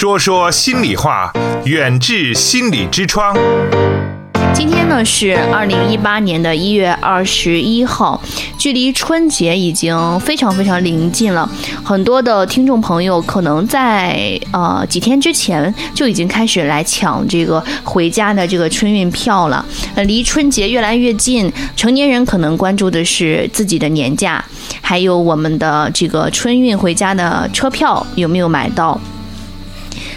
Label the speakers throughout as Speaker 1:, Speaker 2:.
Speaker 1: 说说心里话，远志心理之窗。
Speaker 2: 今天呢是二零一八年的一月二十一号，距离春节已经非常非常临近了。很多的听众朋友可能在呃几天之前就已经开始来抢这个回家的这个春运票了。呃，离春节越来越近，成年人可能关注的是自己的年假，还有我们的这个春运回家的车票有没有买到。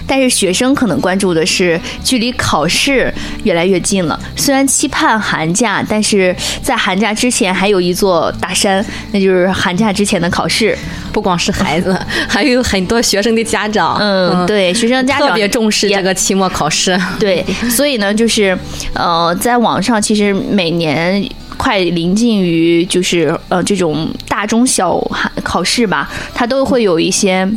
Speaker 2: 但是学生可能关注的是距离考试越来越近了。虽然期盼寒假，但是在寒假之前还有一座大山，那就是寒假之前的考试。
Speaker 3: 不光是孩子，还有很多学生的家长。
Speaker 2: 嗯，对，学生家长
Speaker 3: 特别重视这个期末考试。
Speaker 2: 对，所以呢，就是呃，在网上其实每年快临近于就是呃这种大中小考试吧，它都会有一些。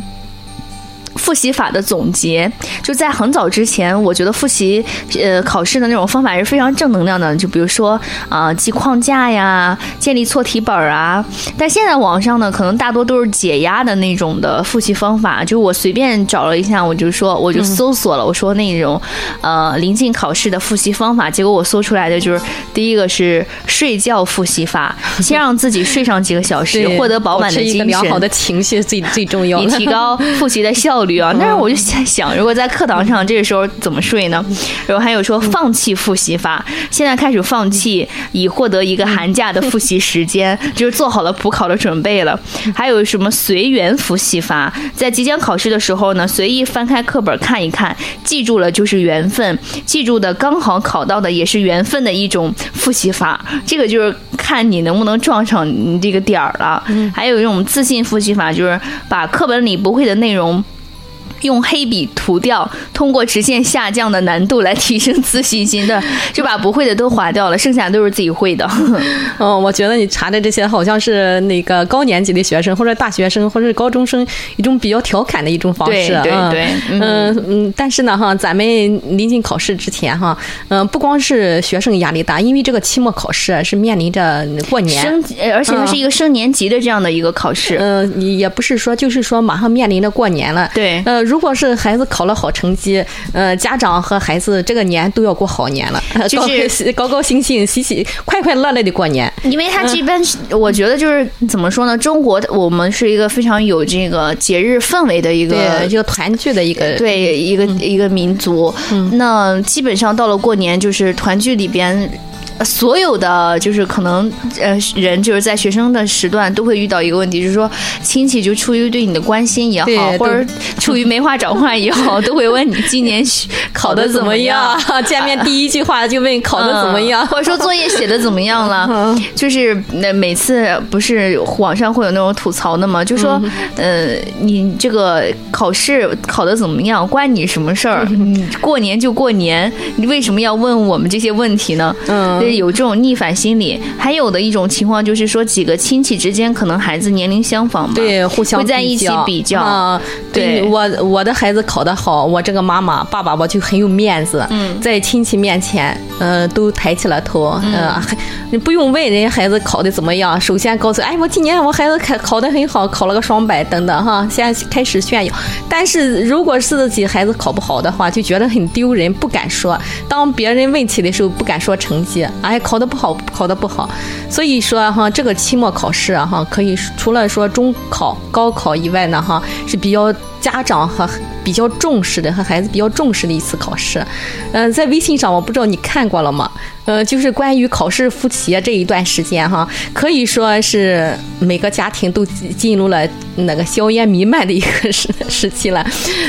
Speaker 2: 复习法的总结，就在很早之前，我觉得复习呃考试的那种方法是非常正能量的。就比如说啊，记框架呀，建立错题本啊。但现在网上呢，可能大多都是解压的那种的复习方法。就我随便找了一下，我就说我就搜索了，我说那种呃临近考试的复习方法。结果我搜出来的就是第一个是睡觉复习法，先让自己睡上几个小时，获得饱满的精神，
Speaker 3: 良好的情绪最最重要，
Speaker 2: 以提高复习的效率。啊！但是我就在想，如果在课堂上这个时候怎么睡呢？然后还有说放弃复习法，现在开始放弃，以获得一个寒假的复习时间，就是做好了补考的准备了。还有什么随缘复习法，在即将考试的时候呢，随意翻开课本看一看，记住了就是缘分，记住的刚好考到的也是缘分的一种复习法。这个就是看你能不能撞上你这个点儿了。还有一种自信复习法，就是把课本里不会的内容。用黑笔涂掉，通过直线下降的难度来提升自信心的，就把不会的都划掉了，剩下都是自己会的。
Speaker 3: 嗯，我觉得你查的这些好像是那个高年级的学生，或者大学生，或者是高中生一种比较调侃的一种方式。
Speaker 2: 对对对，
Speaker 3: 嗯嗯。但是呢，哈，咱们临近考试之前，哈，嗯，不光是学生压力大，因为这个期末考试是面临着过年，
Speaker 2: 升，而且它是一个升年级的这样的一个考试。
Speaker 3: 嗯，也不是说，就是说马上面临着过年了。
Speaker 2: 对，
Speaker 3: 呃。如果是孩子考了好成绩，呃，家长和孩子这个年都要过好年了，
Speaker 2: 就是
Speaker 3: 高高兴兴、喜喜快快乐乐的过年。
Speaker 2: 因为他这边，我觉得就是怎么说呢？中国我们是一个非常有这个节日氛围的一个，
Speaker 3: 就团聚的一个，
Speaker 2: 对一个一个民族。那基本上到了过年，就是团聚里边。所有的就是可能呃人就是在学生的时段都会遇到一个问题，就是说亲戚就出于对你的关心也好，或者出于没话找话也好，都会问你今年考的怎么样？
Speaker 3: 见面第一句话就问考的怎么样，
Speaker 2: 或者说作业写的怎么样了？就是那每次不是网上会有那种吐槽的吗？就说呃你这个考试考的怎么样，关你什么事儿？过年就过年，你为什么要问我们这些问题呢？嗯。有这种逆反心理，还有的一种情况就是说，几个亲戚之间可能孩子年龄相仿嘛，
Speaker 3: 对，互相
Speaker 2: 会在一起比较。
Speaker 3: 啊，对我我的孩子考得好，我这个妈妈爸爸我就很有面子，嗯在亲戚面前，嗯，都抬起了头，嗯，你不用问人家孩子考的怎么样，首先告诉，哎，我今年我孩子考考得很好，考了个双百等等哈，先开始炫耀。但是如果是自己孩子考不好的话，就觉得很丢人，不敢说。当别人问起的时候，不敢说成绩。哎，考得不好，考得不好，所以说哈，这个期末考试啊哈，可以除了说中考、高考以外呢哈，是比较家长和比较重视的，和孩子比较重视的一次考试。嗯，在微信上，我不知道你看过了吗？呃，就是关于考试复习这一段时间哈，可以说是每个家庭都进入了那个硝烟弥漫的一个时 时期了。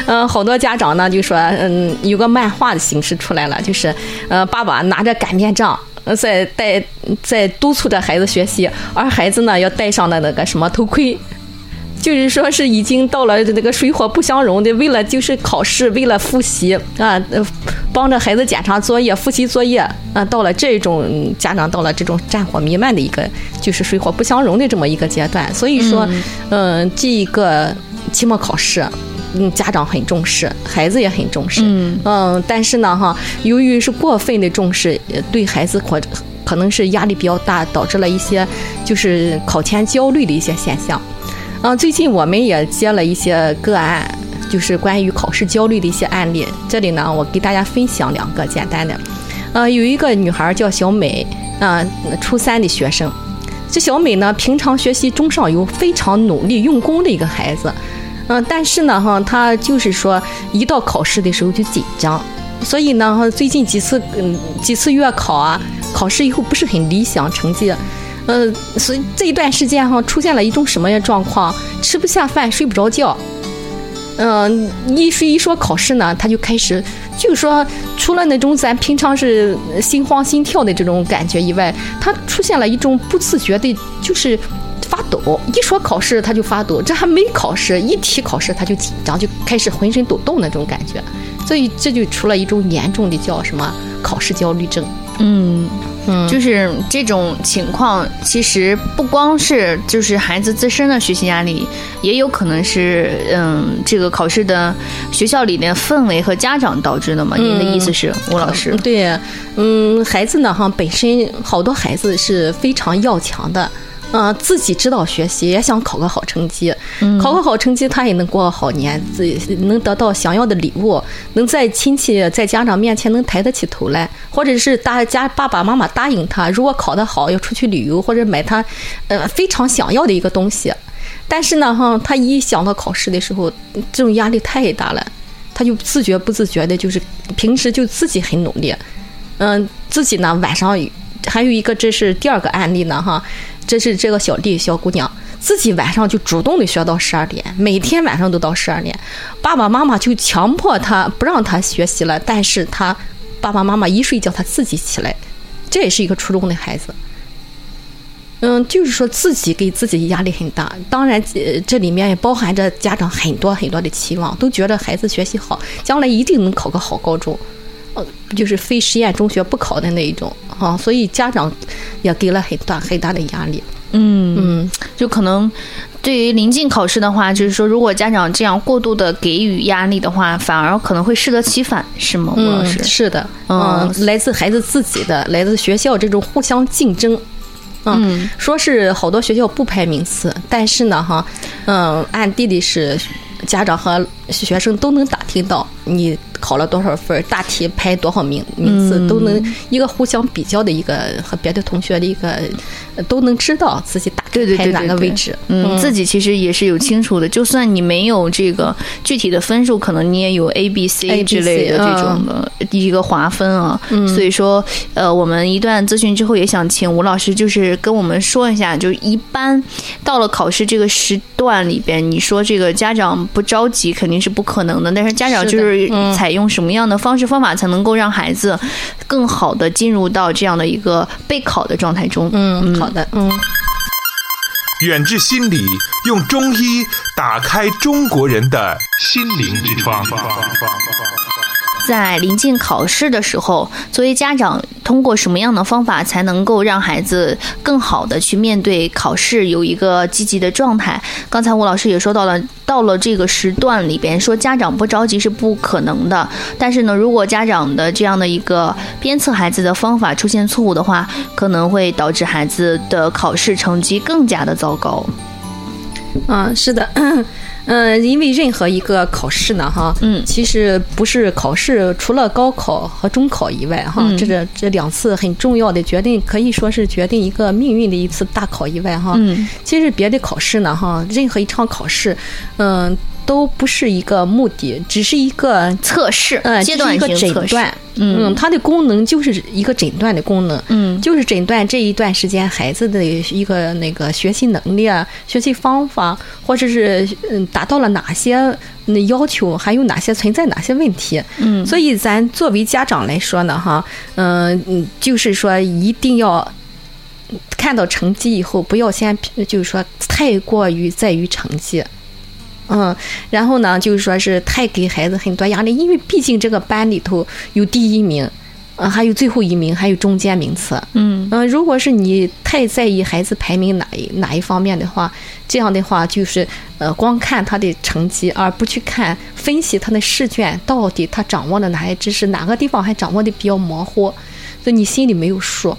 Speaker 3: 嗯，好多家长呢就说，嗯，有个漫画的形式出来了，就是呃，爸爸拿着擀面杖。在带在督促着孩子学习，而孩子呢要戴上的那个什么头盔，就是说是已经到了那个水火不相容的，为了就是考试，为了复习啊，帮着孩子检查作业、复习作业啊，到了这种家长到了这种战火弥漫的一个，就是水火不相容的这么一个阶段，所以说，嗯，这一个期末考试。嗯，家长很重视，孩子也很重视。嗯嗯，但是呢，哈，由于是过分的重视，对孩子可可能是压力比较大，导致了一些就是考前焦虑的一些现象。嗯，最近我们也接了一些个案，就是关于考试。焦虑的一些案例。这里呢，我给大家分享两个简单的。呃，有一个女孩叫小美，啊、初三的学生。这小美呢，平常学习中上游，非常努力用功的一个孩子。嗯、但是呢，哈，她就是说，一到考试的时候就紧张，所以呢，最近几次嗯几次月考啊，考试以后不是很理想成绩。呃，所以这一段时间哈，出现了一种什么样状况？吃不下饭，睡不着觉。嗯、一说一说考试呢，他就开始，就是说，除了那种咱平常是心慌心跳的这种感觉以外，他出现了一种不自觉的，就是发抖。一说考试他就发抖，这还没考试，一提考试他就紧张，就开始浑身抖动那种感觉。所以这就出了一种严重的叫什么考试焦虑症。
Speaker 2: 嗯，
Speaker 3: 嗯
Speaker 2: 就是这种情况，其实不光是就是孩子自身的学习压力，也有可能是嗯这个考试的学校里的氛围和家长导致的嘛？您的意思是，吴老师？
Speaker 3: 对，嗯，孩子呢哈，本身好多孩子是非常要强的。嗯、自己知道学习，也想考个好成绩，考个好成绩，他也能过个好年，自己能得到想要的礼物，能在亲戚、在家长面前能抬得起头来，或者是大家爸爸妈妈答应他，如果考得好要出去旅游，或者买他呃非常想要的一个东西。但是呢，哈，他一想到考试的时候，这种压力太大了，他就自觉不自觉的，就是平时就自己很努力，嗯，自己呢晚上还有一个，这是第二个案例呢，哈，这是这个小弟小姑娘自己晚上就主动的学到十二点，每天晚上都到十二点，爸爸妈妈就强迫她不让她学习了，但是她爸爸妈妈一睡觉，她自己起来，这也是一个初中的孩子。嗯，就是说自己给自己压力很大，当然，呃，这里面也包含着家长很多很多的期望，都觉得孩子学习好，将来一定能考个好高中，呃，就是非实验中学不考的那一种啊，所以家长也给了很大很大的压力。
Speaker 2: 嗯，
Speaker 3: 嗯，
Speaker 2: 就可能对于临近考试的话，就是说，如果家长这样过度的给予压力的话，反而可能会适得其反，是吗，吴老师？
Speaker 3: 嗯，是的，
Speaker 2: 嗯
Speaker 3: 嗯，来自孩子自己的，来自学校这种互相竞争。嗯，说是好多学校不排名次，但是呢，哈，嗯，暗地里是家长和学生都能打听到你考了多少分，大题排多少名名次，都能一个互相比较的一个和别的同学的一个呃都能知道自己大概排哪个位置。
Speaker 2: 嗯，自己其实也是有清楚的，就算你没有这个具体的分数，可能你也有 A、B、C 之类的这种的一个划分啊。所以说，呃，我们一段咨询之后，也想请吴老师就是跟我们说一下，就是一般到了考试这个时段里边，你说这个家长不着急肯定是不可能的，但是家长就是
Speaker 3: 嗯
Speaker 2: 采用什么样的方式方法才能够让孩子更好的进入到这样的一个备考的状态中？
Speaker 3: 嗯，好的，嗯。
Speaker 1: 远志心理用中医打开中国人的心灵之窗。
Speaker 2: 在临近考试的时候，作为家长，通过什么样的方法才能够让孩子更好的去面对考试，有一个积极的状态？刚才吴老师也说到了，到了这个时段里边，说家长不着急是不可能的。但是呢，如果家长的这样的一个鞭策孩子的方法出现错误的话，可能会导致孩子的考试成绩更加的糟糕。
Speaker 3: 嗯，是的，嗯，因为任何一个考试呢，哈，
Speaker 2: 嗯
Speaker 3: 其实不是考试，除了高考和中考以外，哈，
Speaker 2: 嗯
Speaker 3: 这个这两次很重要的决定，可以说是决定一个命运的一次大考以外，哈，
Speaker 2: 嗯，
Speaker 3: 其实别的考试呢，哈，任何一场考试，嗯，都不是一个目的，只是一个
Speaker 2: 测试，
Speaker 3: 嗯，
Speaker 2: 阶段
Speaker 3: 一个诊断，
Speaker 2: 嗯
Speaker 3: 嗯，它的功能就是一个诊断的功能，
Speaker 2: 嗯
Speaker 3: 就是诊断这一段时间孩子的一个那个学习能力啊、学习方法，或者是嗯达到了哪些那要求，还有哪些存在哪些问题。
Speaker 2: 嗯
Speaker 3: 所以咱作为家长来说呢，哈，嗯嗯，就是说一定要。看到成绩以后，不要先就是说太过于在于成绩，嗯，然后呢，就是说是太给孩子很多压力，因为毕竟这个班里头有第一名，呃，还有最后一名，还有中间名次。
Speaker 2: 嗯
Speaker 3: 嗯、如果是你太在意孩子排名哪一哪一方面的话，这样的话就是呃，光看他的成绩，而不去看分析他的试卷到底他掌握了哪些知识，哪个地方还掌握的比较模糊，所以你心里没有数。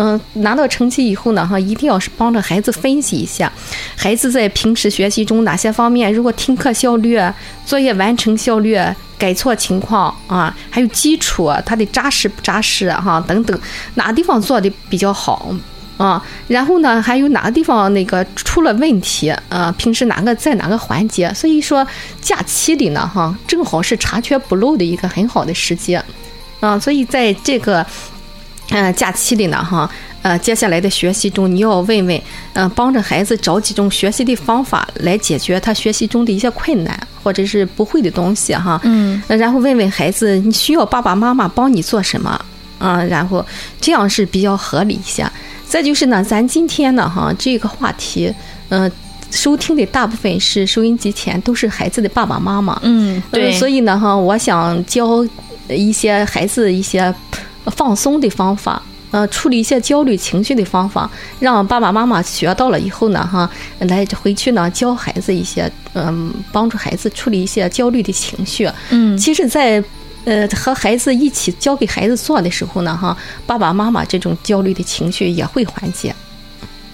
Speaker 3: 嗯，拿到成绩以后呢，哈，一定要是帮着孩子分析一下，孩子在平时学习中哪些方面，如果听课效率、作业完成效率、改错情况啊，还有基础他的扎实不扎实哈等等，哪个地方做的比较好啊？然后呢，还有哪个地方那个出了问题啊？平时哪个在哪个环节？所以说假期里呢，哈，正好是查缺补漏的一个很好的时机啊，所以在这个。嗯，假期里呢，哈，呃，接下来的学习中，你要问问，嗯，帮着孩子找几种学习的方法来解决他学习中的一些困难或者是不会的东西，哈，
Speaker 2: 嗯，
Speaker 3: 然后问问孩子，你需要爸爸妈妈帮你做什么，啊，然后这样是比较合理一些。再就是呢，咱今天呢，哈，这个话题，嗯，收听的大部分是收音机前都是孩子的爸爸妈妈，
Speaker 2: 嗯，对，
Speaker 3: 所以呢，哈，我想教一些孩子一些。放松的方法，呃，处理一些焦虑情绪的方法，让爸爸妈妈学到了以后呢，哈，来回去呢教孩子一些，嗯，帮助孩子处理一些焦虑的情绪。
Speaker 2: 嗯，
Speaker 3: 其实，在呃和孩子一起教给孩子做的时候呢，哈，爸爸妈妈这种焦虑的情绪也会缓解。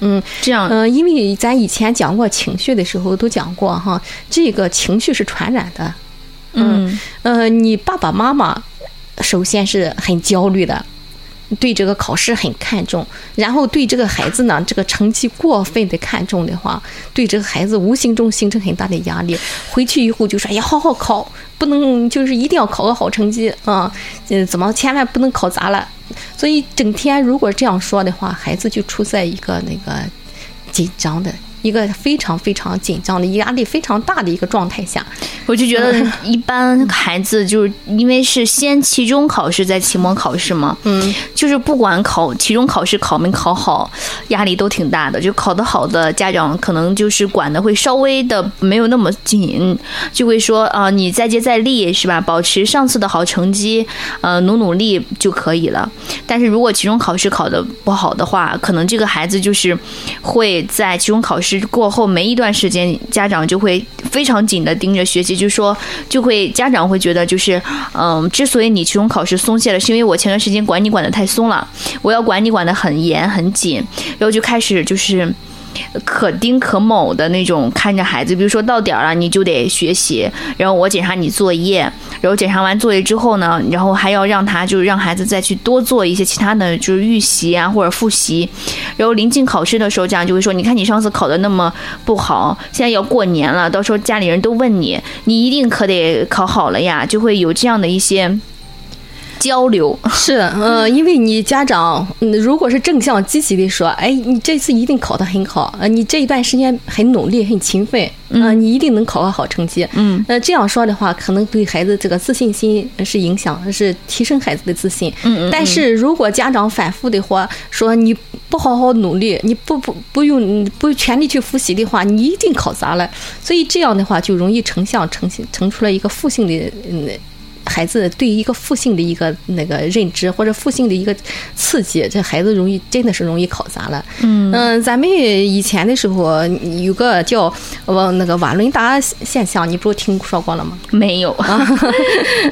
Speaker 3: 嗯，
Speaker 2: 这样，
Speaker 3: 嗯，因为咱以前讲过情绪的时候都讲过哈，这个情绪是传染的。
Speaker 2: 嗯，
Speaker 3: 呃，你爸爸妈妈。首先是很焦虑的，对这个考试很看重，然后对这个孩子呢，这个成绩过分的看重的话，对这个孩子无形中形成很大的压力。回去以后就说：“哎呀，好好考，不能就是一定要考个好成绩啊！嗯，怎么千万不能考砸了？”所以整天如果这样说的话，孩子就处在一个那个紧张的。一个非常非常紧张的、压力非常大的一个状态下，
Speaker 2: 我就觉得 一般孩子就是因为是先期中考试再期末考试嘛，
Speaker 3: 嗯，
Speaker 2: 就是不管考期中考试考没考好，压力都挺大的。就考得好的家长可能就是管的会稍微的没有那么紧，就会说啊，你再接再厉是吧？保持上次的好成绩，呃，努努力就可以了。但是如果期中考试考得不好的话，可能这个孩子就是会在期中考试。过后没一段时间，家长就会非常紧的盯着学习，就说就会家长会觉得就是，嗯，之所以你期中考试松懈了，是因为我前段时间管你管的太松了，我要管你管的很严很紧，然后就开始就是。可丁可卯的那种看着孩子，比如说到点了你就得学习，然后我检查你作业，然后检查完作业之后呢，然后还要让他就是让孩子再去多做一些其他的就是预习啊或者复习，然后临近考试的时候，家长就会说，你看你上次考的那么不好，现在要过年了，到时候家里人都问你，你一定可得考好了呀，就会有这样的一些。交流。
Speaker 3: 是，嗯，因为你家长如果是正向积极的说，哎，你这次一定考得很好，呃，你这一段时间很努力、很勤奋，嗯，你一定能考个好成绩，
Speaker 2: 嗯，
Speaker 3: 呃，这样说的话，可能对孩子这个自信心是影响，是提升孩子的自信，
Speaker 2: 嗯
Speaker 3: 但是如果家长反复的话说你不好好努力，你不不不用不全力去复习的话，你一定考砸了，所以这样的话就容易成像成成出来一个负性的嗯。孩子对一个负性的一个那个认知或者负性的一个刺激，这孩子容易真的是容易考砸了。
Speaker 2: 嗯
Speaker 3: 嗯，咱们以前的时候有个叫我那个瓦伦达现象，你不是听说过了吗？
Speaker 2: 没有
Speaker 3: 啊。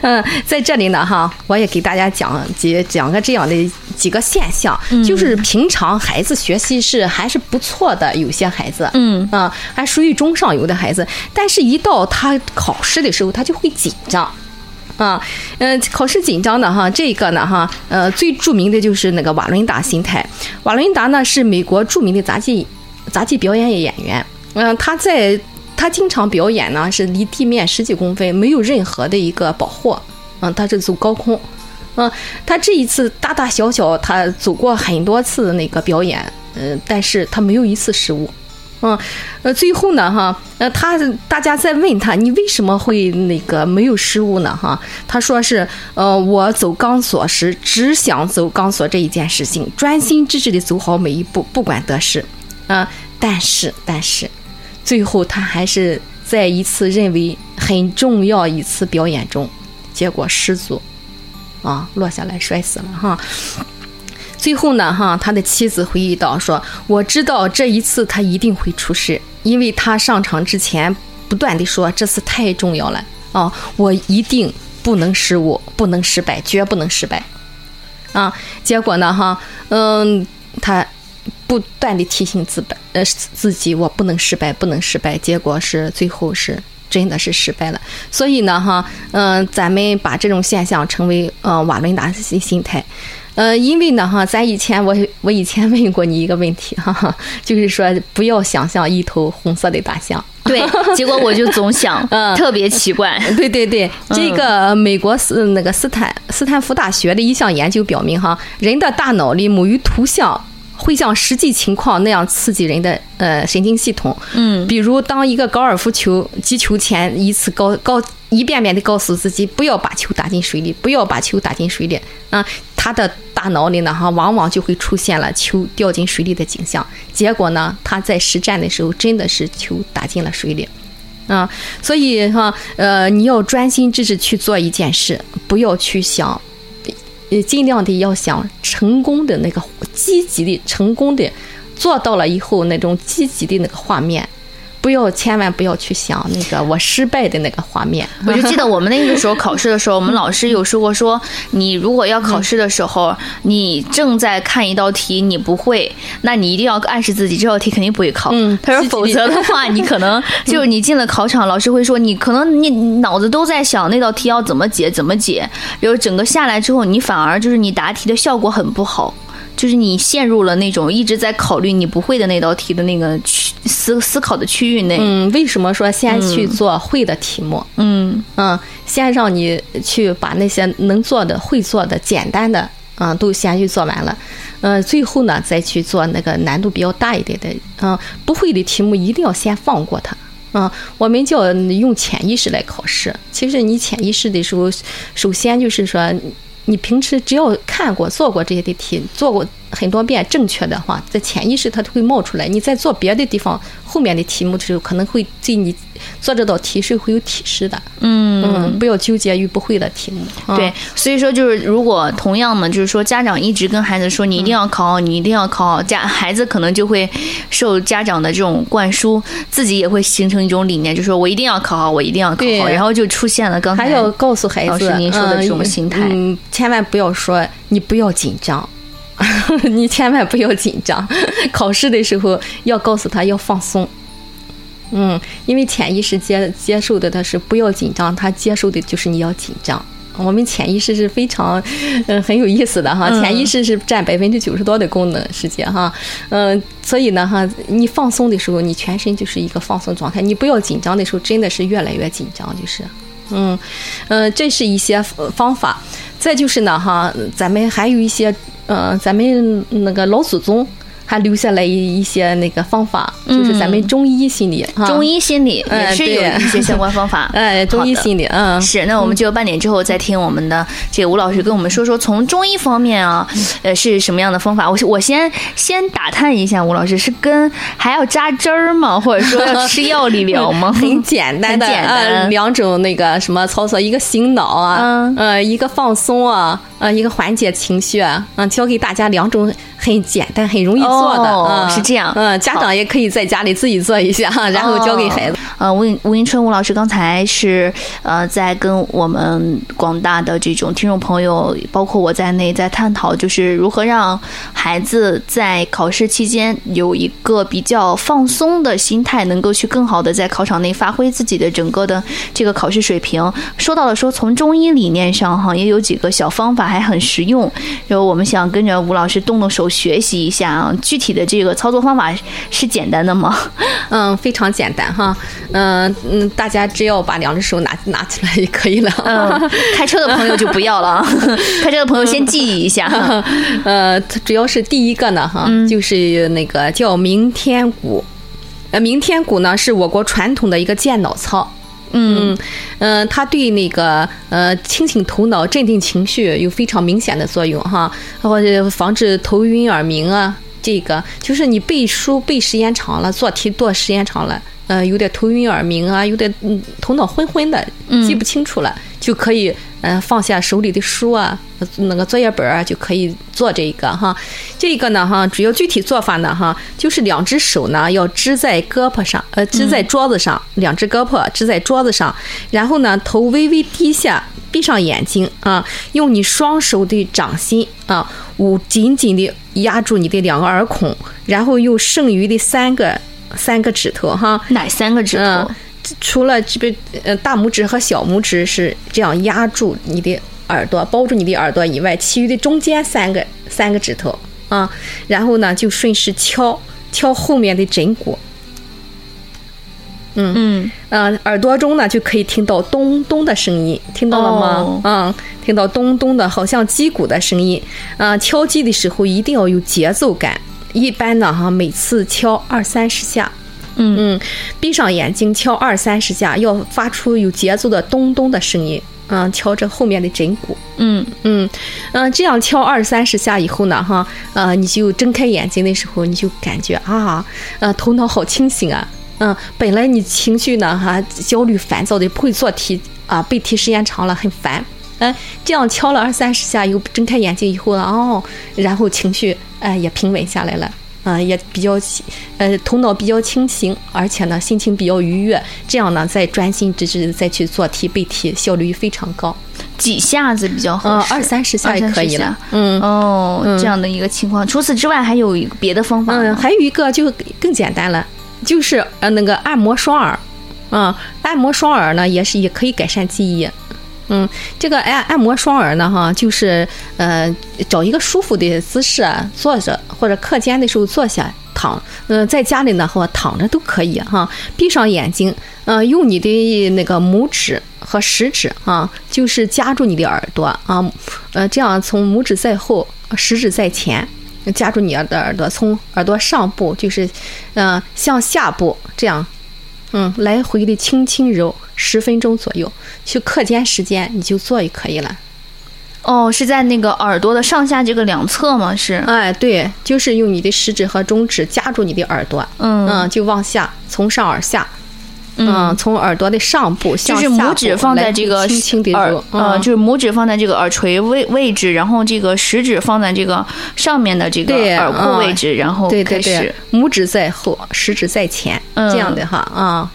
Speaker 3: 嗯，在这里呢哈，我也给大家讲几讲个这样的几个现象，就是平常孩子学习是还是不错的，有些孩子，
Speaker 2: 嗯
Speaker 3: 啊，还属于中上游的孩子，但是一到他考试的时候，他就会紧张。啊，嗯，考试紧张的哈，这个呢哈，呃，最著名的就是那个瓦伦达心态。瓦伦达呢是美国著名的杂技杂技表演演员，嗯，他在他经常表演呢是离地面十几公分，没有任何的一个保护，嗯，他是走高空，嗯，他这一次大大小小他走过很多次那个表演，嗯，但是他没有一次失误。嗯，呃，最后呢，哈，呃，他大家在问他，你为什么会那个没有失误呢？哈，他说是，呃，我走钢索时只想走钢索这一件事情，专心致志的走好每一步，不管得失。啊，但是，但是，最后他还是在一次认为很重要一次表演中，结果失足，啊，落下来摔死了，哈。最后呢，哈，他的妻子回忆到说：“我知道这一次他一定会出事，因为他上场之前不断的说这次太重要了啊，我一定不能失误，不能失败，绝不能失败。”啊，结果呢，哈，嗯，他不断的提醒自本呃自己，我不能失败，不能失败。结果是最后是真的是失败了。所以呢，哈，嗯、咱们把这种现象称为呃瓦伦达心心态。呃，因为呢，哈，咱以前我我以前问过你一个问题，哈哈，就是说不要想象一头红色的大象。
Speaker 2: 对，结果我就总想，
Speaker 3: 嗯
Speaker 2: 特别奇怪。
Speaker 3: 对对对，这个美国斯那个斯坦斯坦福大学的一项研究表明，哈，人的大脑里某一图像会像实际情况那样刺激人的呃神经系统。
Speaker 2: 嗯
Speaker 3: 比如，当一个高尔夫球击球前，一次高高一遍遍的告诉自己不要把球打进水里，不要把球打进水里，啊、他的大脑里呢，哈，往往就会出现了球掉进水里的景象。结果呢，他在实战的时候真的是球打进了水里。啊，所以哈，呃，你要专心致志去做一件事，不要去想，呃，尽量的要想成功的那个积极的、成功的做到了以后那种积极的那个画面，不要千万不要去想那个我失败的那个画面。
Speaker 2: 我就记得我们那个时候考试的时候，我们老师有说过说，你如果要考试的时候，你正在看一道题，你不会，那你一定要暗示自己这道题肯定不会考。
Speaker 3: 嗯
Speaker 2: 他说，否则的话，你可能就是你进了考场，老师会说你可能你脑子都在想那道题要怎么解怎么解，然后整个下来之后，你反而就是你答题的效果很不好。就是你陷入了那种一直在考虑你不会的那道题的那个区思思考的区域内。
Speaker 3: 嗯，为什么说先去做会的题目？
Speaker 2: 嗯
Speaker 3: 嗯，先让你去把那些能做的、会做的、简单的，嗯，都先去做完了，嗯，最后呢再去做那个难度比较大一点的，嗯，不会的题目一定要先放过它。嗯，我们叫用潜意识来考试。其实你潜意识的时候，首先就是说，你平时只要看过、做过这些的题，做过很多遍正确的话，在潜意识它都会冒出来。你在做别的地方后面的题目的时，可能会对你做这道题是会有提示的。
Speaker 2: 嗯
Speaker 3: 嗯，不要纠结于不会的题目。啊
Speaker 2: 对，所以说就是，如果同样嘛，就是说家长一直跟孩子说你一定要考好，你一定要考好，家孩子可能就会受家长的这种灌输，自己也会形成一种理念，就说我一定要考好，我一定要考好，然后就出现了刚才
Speaker 3: 还要告诉孩子，
Speaker 2: 老师您说的这种心态
Speaker 3: 千万不要说你不要紧张。你千万不要紧张，考试的时候要告诉他要放松。嗯，因为潜意识接接受的他是不要紧张，他接受的就是你要紧张。我们潜意识是非常，嗯，很有意思的哈。
Speaker 2: 嗯
Speaker 3: 潜意识是占百分之九十多的功能世界哈，嗯，所以呢哈，你放松的时候，你全身就是一个放松状态。你不要紧张的时候，真的是越来越紧张，就是，嗯，呃，这是一些呃方法。再就是呢哈，咱们还有一些，呃，咱们那个老祖宗。还留下来一一些那个方法，就是咱们中医心理
Speaker 2: 中医心理也
Speaker 3: 嗯
Speaker 2: 是有
Speaker 3: 对
Speaker 2: 一些相关方法。
Speaker 3: 哎，中医心理，嗯，
Speaker 2: 是，那我们就半点之后再听我们的这个吴老师跟我们说说，从中医方面啊，呃，是什么样的方法？我我先先打探一下，吴老师是跟还要扎针儿吗？或者说要吃药理疗吗？
Speaker 3: 很简单的，
Speaker 2: 很简单。
Speaker 3: 呃，两种那个什么操作，一个醒脑啊，
Speaker 2: 嗯。
Speaker 3: 呃，一个放松啊，呃，一个缓解情绪啊，嗯、教给大家两种很简单、很容易做的，
Speaker 2: 哦
Speaker 3: 嗯
Speaker 2: 是这样
Speaker 3: 嗯，家长也可以在家里自己做一下，然后教给孩子。
Speaker 2: 呃，吴吴迎春吴老师刚才是呃在跟我们广大的这种听众朋友，包括我在内，在探讨就是如何让孩子在考试期间有一个比较放松的心态，能够去更好的在考场内发挥自己的整个的这个考试水平。说到了说从中医理念上哈，也有几个小方法还很实用，然后我们想跟着吴老师动动手学习一下啊，具体的这个操作方法是简单的吗？
Speaker 3: 嗯，非常简单哈，嗯嗯，大家只要把两只手拿拿起来就可以了。
Speaker 2: 嗯，开车的朋友就不要了啊，开车的朋友先记忆一下。
Speaker 3: 呃，它主要是第一个呢，哈，就是那个叫明天鼓。呃，明天鼓呢是我国传统的一个健脑操。嗯嗯，它对那个呃清醒头脑、镇定情绪有非常明显的作用哈，或者防止头晕耳鸣啊。这个就是你背书背时间长了，做题做时间长了，呃，有点头晕耳鸣啊，有点嗯头脑昏昏的，记不清楚了，就可以嗯、呃放下手里的书啊，那个作业本啊，就可以做这个哈。这个呢哈，主要具体做法呢哈，就是两只手呢要支在胳膊上，呃，支在桌子上，两只胳膊支在桌子上，然后呢头微微低下。闭上眼睛啊，用你双手的掌心啊，捂紧紧的压住你的两个耳孔，然后用剩余的三个三个指头哈，
Speaker 2: 哪三个指头？
Speaker 3: 嗯，除了这边呃大拇指和小拇指是这样压住你的耳朵，包住你的耳朵以外，其余的中间三个三个指头啊，然后呢就顺势敲敲后面的枕骨。嗯
Speaker 2: 嗯，
Speaker 3: 呃，耳朵中呢就可以听到咚咚的声音，听到了吗？
Speaker 2: 哦
Speaker 3: 嗯，听到咚咚的，好像击鼓的声音。啊、敲击的时候一定要有节奏感。一般呢，哈，每次敲二三十下。
Speaker 2: 嗯
Speaker 3: 嗯，闭上眼睛敲二三十下，要发出有节奏的咚咚的声音。嗯，敲着后面的枕骨。
Speaker 2: 嗯
Speaker 3: 嗯，嗯、这样敲二三十下以后呢，哈，呃，你就睁开眼睛的时候，你就感觉啊，呃，头脑好清醒啊。嗯，本来你情绪呢，哈，焦虑烦躁的，不会做题啊，背题时间长了很烦。哎，这样敲了二三十下，又睁开眼睛以后呢，哦，然后情绪哎、也平稳下来了。啊、也比较清，呃，头脑比较清醒，而且呢，心情比较愉悦。这样呢，再专心致志地再去做题背题，效率非常高。
Speaker 2: 几下子比较合
Speaker 3: 嗯，
Speaker 2: 适？
Speaker 3: 二三十下
Speaker 2: 二
Speaker 3: 也可以了。嗯
Speaker 2: 哦，这样的一个情况。除此之外，还有一个别的方法
Speaker 3: 嗯，还有一个就更简单了，就是呃那个按摩双耳，嗯、按摩双耳呢也是也可以改善记忆。嗯，这个按按摩双耳呢，哈，就是呃找一个舒服的姿势坐着，或者课间的时候坐下躺，嗯、在家里呢或躺着都可以哈，闭上眼睛，呃，用你的那个拇指和食指啊，就是夹住你的耳朵啊，呃，这样从拇指在后，食指在前。夹住你的耳朵，从耳朵上部就是，嗯、向下部这样，嗯，来回的轻轻揉十分钟左右。去课间时间你就做就可以了。
Speaker 2: 哦，是在那个耳朵的上下这个两侧吗？是，
Speaker 3: 哎，对，就是用你的食指和中指夹住你的耳朵，
Speaker 2: 嗯
Speaker 3: 嗯，就往下，从上而下，嗯，从耳朵的上部
Speaker 2: 就是
Speaker 3: 向下部
Speaker 2: 拇指放在这个
Speaker 3: 轻轻的
Speaker 2: 耳
Speaker 3: 揉，，
Speaker 2: 呃，
Speaker 3: 嗯。
Speaker 2: 就是拇指放在这个耳垂位位置，然后这个食指放在这个上面的这个耳廓位置，然后
Speaker 3: 对对
Speaker 2: 开始。
Speaker 3: 对，拇指在后，食指在前，
Speaker 2: 嗯。
Speaker 3: 这样的哈啊，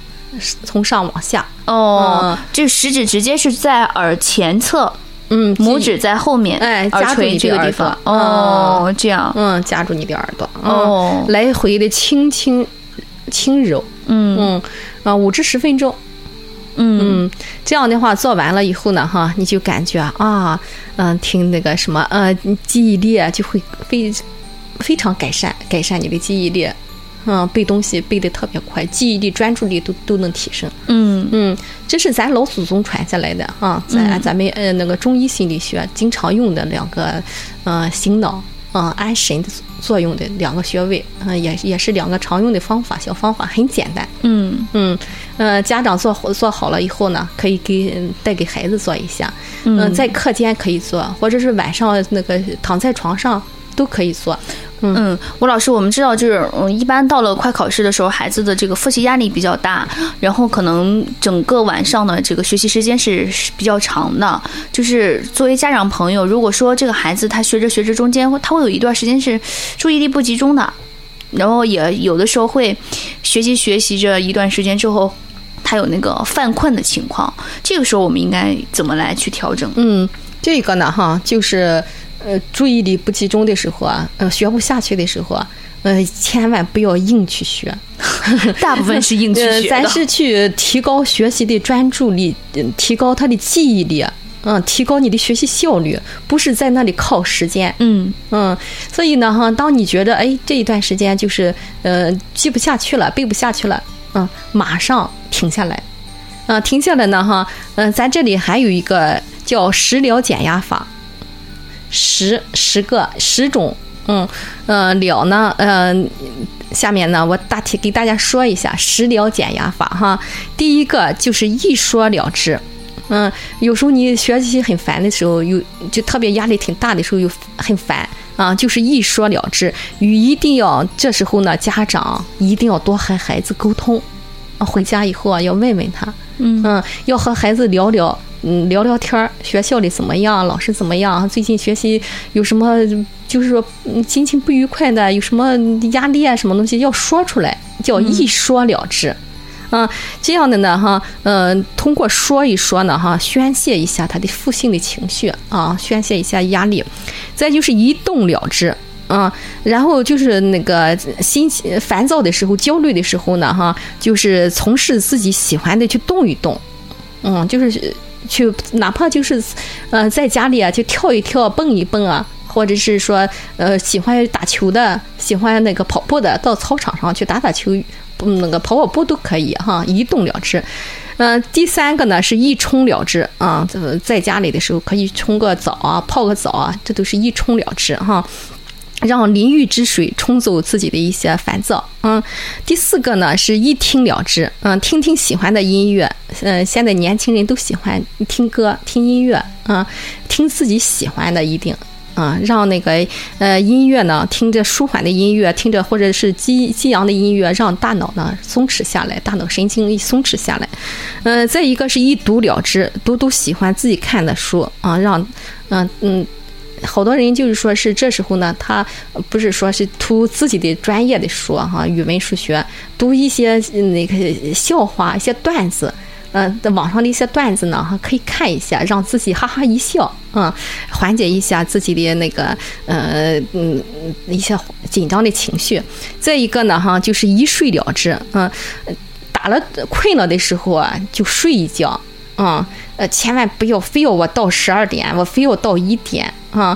Speaker 3: 从上往下，
Speaker 2: 哦
Speaker 3: 嗯，
Speaker 2: 这食指直接是在耳前侧，
Speaker 3: 嗯，
Speaker 2: 拇指在后面，
Speaker 3: 哎
Speaker 2: 耳垂
Speaker 3: 夹住你的耳
Speaker 2: 这个地方。
Speaker 3: 朵
Speaker 2: 哦，这样，
Speaker 3: 嗯，夹住你的耳朵，嗯。
Speaker 2: 哦。
Speaker 3: 来回的轻轻轻揉，
Speaker 2: 嗯。
Speaker 3: 嗯啊，五至十分钟，
Speaker 2: 嗯
Speaker 3: 嗯，这样的话做完了以后呢，哈，你就感觉啊，嗯，听那个什么，呃，记忆力啊就会非非常改善，改善你的记忆力，嗯，背东西背得特别快，记忆力、专注力都都能提升。
Speaker 2: 嗯
Speaker 3: 嗯，这是咱老祖宗传下来的啊，咱咱们呃那个中医心理学经常用的两个，呃，醒脑。嗯，安神的作用的两个穴位，嗯、也也是两个常用的方法，小方法很简单。
Speaker 2: 嗯
Speaker 3: 嗯，呃，家长做好做好了以后呢，可以给带给孩子做一下。嗯、在课间可以做，或者是晚上那个躺在床上都可以做。
Speaker 2: 嗯，吴老师，我们知道，就是嗯，一般到了快考试的时候，孩子的这个复习压力比较大，然后可能整个晚上的这个学习时间是是比较长的。就是作为家长朋友，如果说这个孩子他学着学着中间他会有一段时间是注意力不集中的，然后也有的时候会学习学习着一段时间之后。他有那个犯困的情况，这个时候我们应该怎么来去调整？
Speaker 3: 嗯，这个呢，哈，就是呃，注意力不集中的时候啊，呃，学不下去的时候啊，呃，千万不要硬去学。
Speaker 2: 大部分是硬去
Speaker 3: 呃，
Speaker 2: 学的。
Speaker 3: 咱是去提高学习的专注力，嗯提高他的记忆力，嗯，提高你的学习效率，不是在那里靠时间。
Speaker 2: 嗯
Speaker 3: 嗯，所以呢，哈，当你觉得哎这一段时间就是呃记不下去了，背不下去了，嗯，马上停下来，啊，停下来呢，哈，嗯、咱这里还有一个叫食疗减压法，十十个十种，嗯呃疗呢，嗯、下面呢，我大体给大家说一下食疗减压法哈。第一个就是一说了之，嗯，有时候你学习很烦的时候，有就特别压力挺大的时候，又很烦啊，就是一说了之。与一定要这时候呢，家长一定要多和孩子沟通，啊，回家以后啊，要问问他，
Speaker 2: 嗯
Speaker 3: 要和孩子聊聊，嗯，聊聊天儿，学校里怎么样，老师怎么样，最近学习有什么，就是说嗯心情不愉快的，有什么压力啊，什么东西要说出来，叫一说了之。嗯，这样的呢，哈，嗯，通过说一说呢，哈，宣泄一下他的负性的情绪啊，宣泄一下压力，再就是一动了之。嗯，然后就是那个心情烦躁的时候、焦虑的时候呢，哈，就是从事自己喜欢的去动一动，嗯，就是去哪怕就是呃在家里啊就跳一跳、蹦一蹦啊，或者是说呃喜欢打球的、喜欢那个跑步的，到操场上去打打球、嗯那个跑跑步都可以哈，一动了之。嗯，第三个呢是一冲了之啊，在家里的时候可以冲个澡啊、泡个澡啊，这都是一冲了之哈。让淋浴之水冲走自己的一些烦躁，嗯，第四个呢是一听了之，嗯，听听喜欢的音乐，嗯，现在年轻人都喜欢听歌、听音乐，嗯，听自己喜欢的一定，嗯，让那个呃音乐呢，听着舒缓的音乐，听着或者是激激昂的音乐，让大脑呢松弛下来，大脑神经一松弛下来，嗯，再一个是一读了之，读读喜欢自己看的书，啊，让，嗯嗯。好多人就是说是这时候呢，他不是说是读自己的专业的书哈，语文、数学，读一些那个笑话、一些段子，嗯，在网上的一些段子呢哈，可以看一下，让自己哈哈一笑，嗯，缓解一下自己的那个呃嗯一些紧张的情绪。再一个呢哈，就是一睡了之，嗯，打了困了的时候啊，就睡一觉，嗯。呃，千万不要非要我到十二点，我非要到一点啊！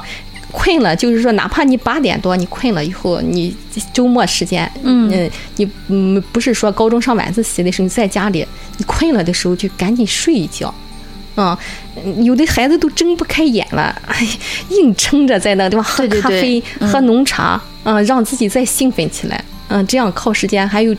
Speaker 3: 困了，就是说，哪怕你八点多你困了以后，你周末时间，嗯，你嗯不是说高中上晚自习的时候你在家里，你困了的时候就赶紧睡一觉，啊，有的孩子都睁不开眼了，哎，硬撑着在那地方喝咖啡、喝浓茶，嗯，让自己再兴奋起来，嗯，这样靠时间还有。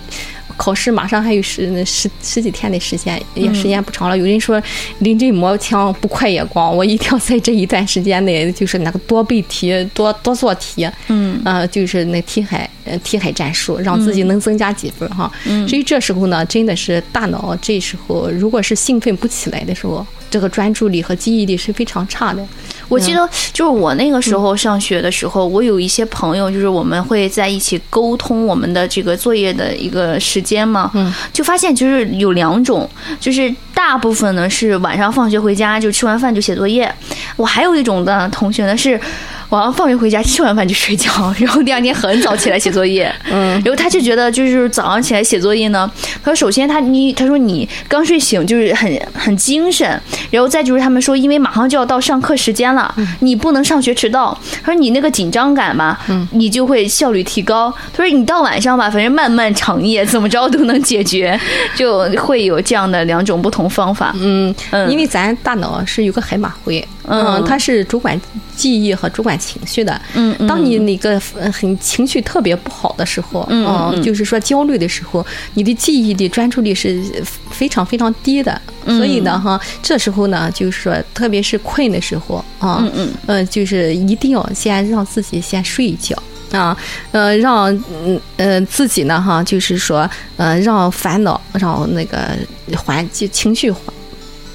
Speaker 3: 考试马上还有十十十几天的时间，也时间不长了。有人说临阵磨枪不快也光，我一定要在这一段时间内，就是那个多背题，多多做题，嗯，啊，就是那题海题海战术，让自己能增加几分哈。所以这时候呢，真的是大脑这时候如果是兴奋不起来的时候。这个专注力和记忆力是非常差的。
Speaker 2: 我记得就是我那个时候上学的时候，我有一些朋友，就是我们会在一起沟通我们的这个作业的一个时间嘛，就发现就是有两种，就是大部分呢是晚上放学回家就吃完饭就写作业，我还有一种的同学呢是。晚上放学回家，吃完饭就睡觉，然后第二天很早起来写作业。嗯，然后他就觉得，就是早上起来写作业呢。他说，首先他你他说你刚睡醒就是很很精神，然后再就是他们说，因为马上就要到上课时间了，你不能上学迟到。他说你那个紧张感嘛，你就会效率提高。他说你到晚上吧，反正漫漫长夜怎么着都能解决，就会有这样的两种不同方法。
Speaker 3: 嗯嗯，因为咱大脑是有个海马回。嗯，它是主管记忆和主管情绪的。嗯当你那个很情绪特别不好的时候，嗯，就是说焦虑的时候，你的记忆的专注力是非常非常低的。所以呢，哈，这时候呢，就是说，特别是困的时候啊，嗯嗯，呃，就是一定要先让自己先睡一觉啊，呃，让嗯呃自己呢，哈，就是说，呃，让烦恼，让那个缓就情绪缓。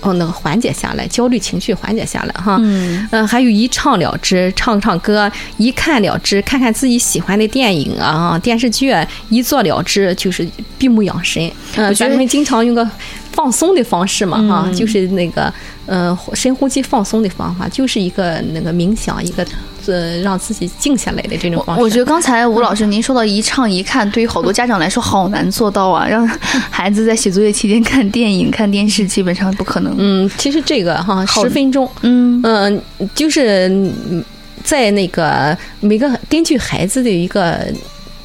Speaker 3: 哦，那个缓解下来，焦虑情绪缓解下来哈。嗯，嗯，还有一唱了之，唱唱歌；一看了之，看看自己喜欢的电影啊、电视剧；一做了之，就是闭目养神。嗯，咱们经常用个放松的方式嘛，哈，就是那个。嗯，深呼吸放松的方法就是一个那个冥想，一个呃让自己静下来的这种方式。
Speaker 2: 我觉得刚才吴老师您说到一唱一看，对于好多家长来说好难做到啊，让 孩子在写作业期间看电影、看电视，基本上不可能。
Speaker 3: 嗯，其实这个哈，十分钟，嗯嗯，就是在那个每个根据孩子的一个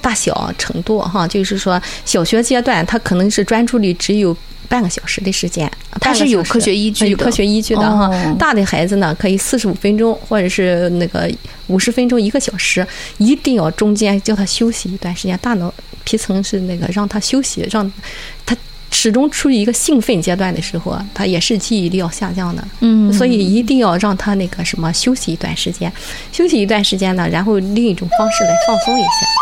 Speaker 3: 大小程度哈，就是说小学阶段他可能是专注力只有。半个小时的时间，
Speaker 2: 它是有科学依据，
Speaker 3: 有科学依据的哈。大的孩子呢，可以四十五分钟，或者是那个五十分钟，一个小时，一定要中间叫他休息一段时间。大脑皮层是那个让他休息，让他始终处于一个兴奋阶段的时候，他也是记忆力要下降的。嗯，所以一定要让他那个什么休息一段时间，休息一段时间呢，然后另一种方式来放松一下。